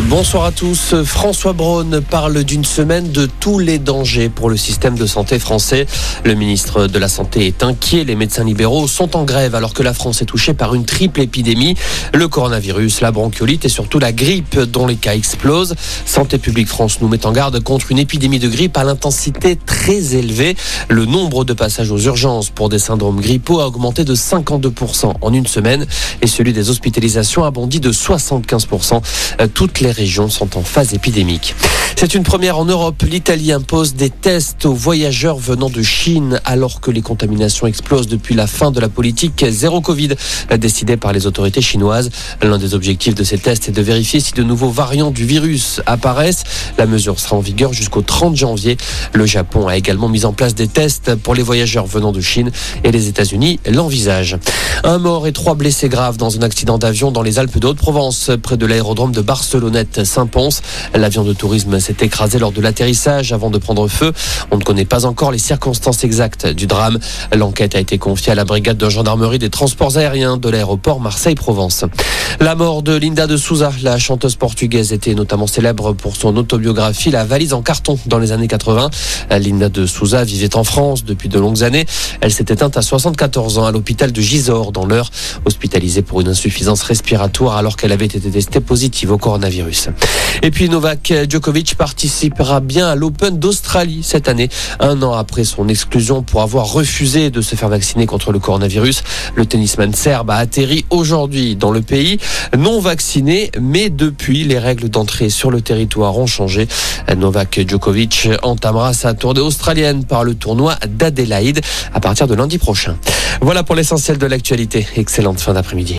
Bonsoir à tous. François Braun parle d'une semaine de tous les dangers pour le système de santé français. Le ministre de la Santé est inquiet. Les médecins libéraux sont en grève alors que la France est touchée par une triple épidémie. Le coronavirus, la bronchiolite et surtout la grippe dont les cas explosent. Santé publique France nous met en garde contre une épidémie de grippe à l'intensité très élevée. Le nombre de passages aux urgences pour des syndromes grippaux a augmenté de 52% en une semaine et celui des hospitalisations a bondi de 75%. Toutes les régions sont en phase épidémique. C'est une première en Europe. L'Italie impose des tests aux voyageurs venant de Chine alors que les contaminations explosent depuis la fin de la politique zéro Covid décidée par les autorités chinoises. L'un des objectifs de ces tests est de vérifier si de nouveaux variants du virus apparaissent. La mesure sera en vigueur jusqu'au 30 janvier. Le Japon a également mis en place des tests pour les voyageurs venant de Chine et les États-Unis l'envisagent. Un mort et trois blessés graves dans un accident d'avion dans les Alpes de Haute-Provence près de l'aérodrome de Barcelone. Saint-Pons. L'avion de tourisme s'est écrasé lors de l'atterrissage avant de prendre feu. On ne connaît pas encore les circonstances exactes du drame. L'enquête a été confiée à la brigade de gendarmerie des transports aériens de l'aéroport Marseille-Provence. La mort de Linda de Souza, la chanteuse portugaise, était notamment célèbre pour son autobiographie La valise en carton dans les années 80. Linda de Souza vivait en France depuis de longues années. Elle s'est éteinte à 74 ans à l'hôpital de Gisors dans l'heure, hospitalisée pour une insuffisance respiratoire alors qu'elle avait été testée positive au Et puis Novak Djokovic participera bien à l'Open d'Australie cette année, un an après son exclusion pour avoir refusé de se faire vacciner contre le coronavirus. Le tennisman serbe a atterri aujourd'hui dans le pays, non vacciné, mais depuis les règles d'entrée sur le territoire ont changé. Novak Djokovic entamera sa tournée australienne par le tournoi d'Adélaïde à partir de lundi prochain. Voilà pour l'essentiel de l'actualité. Excellente fin d'après-midi.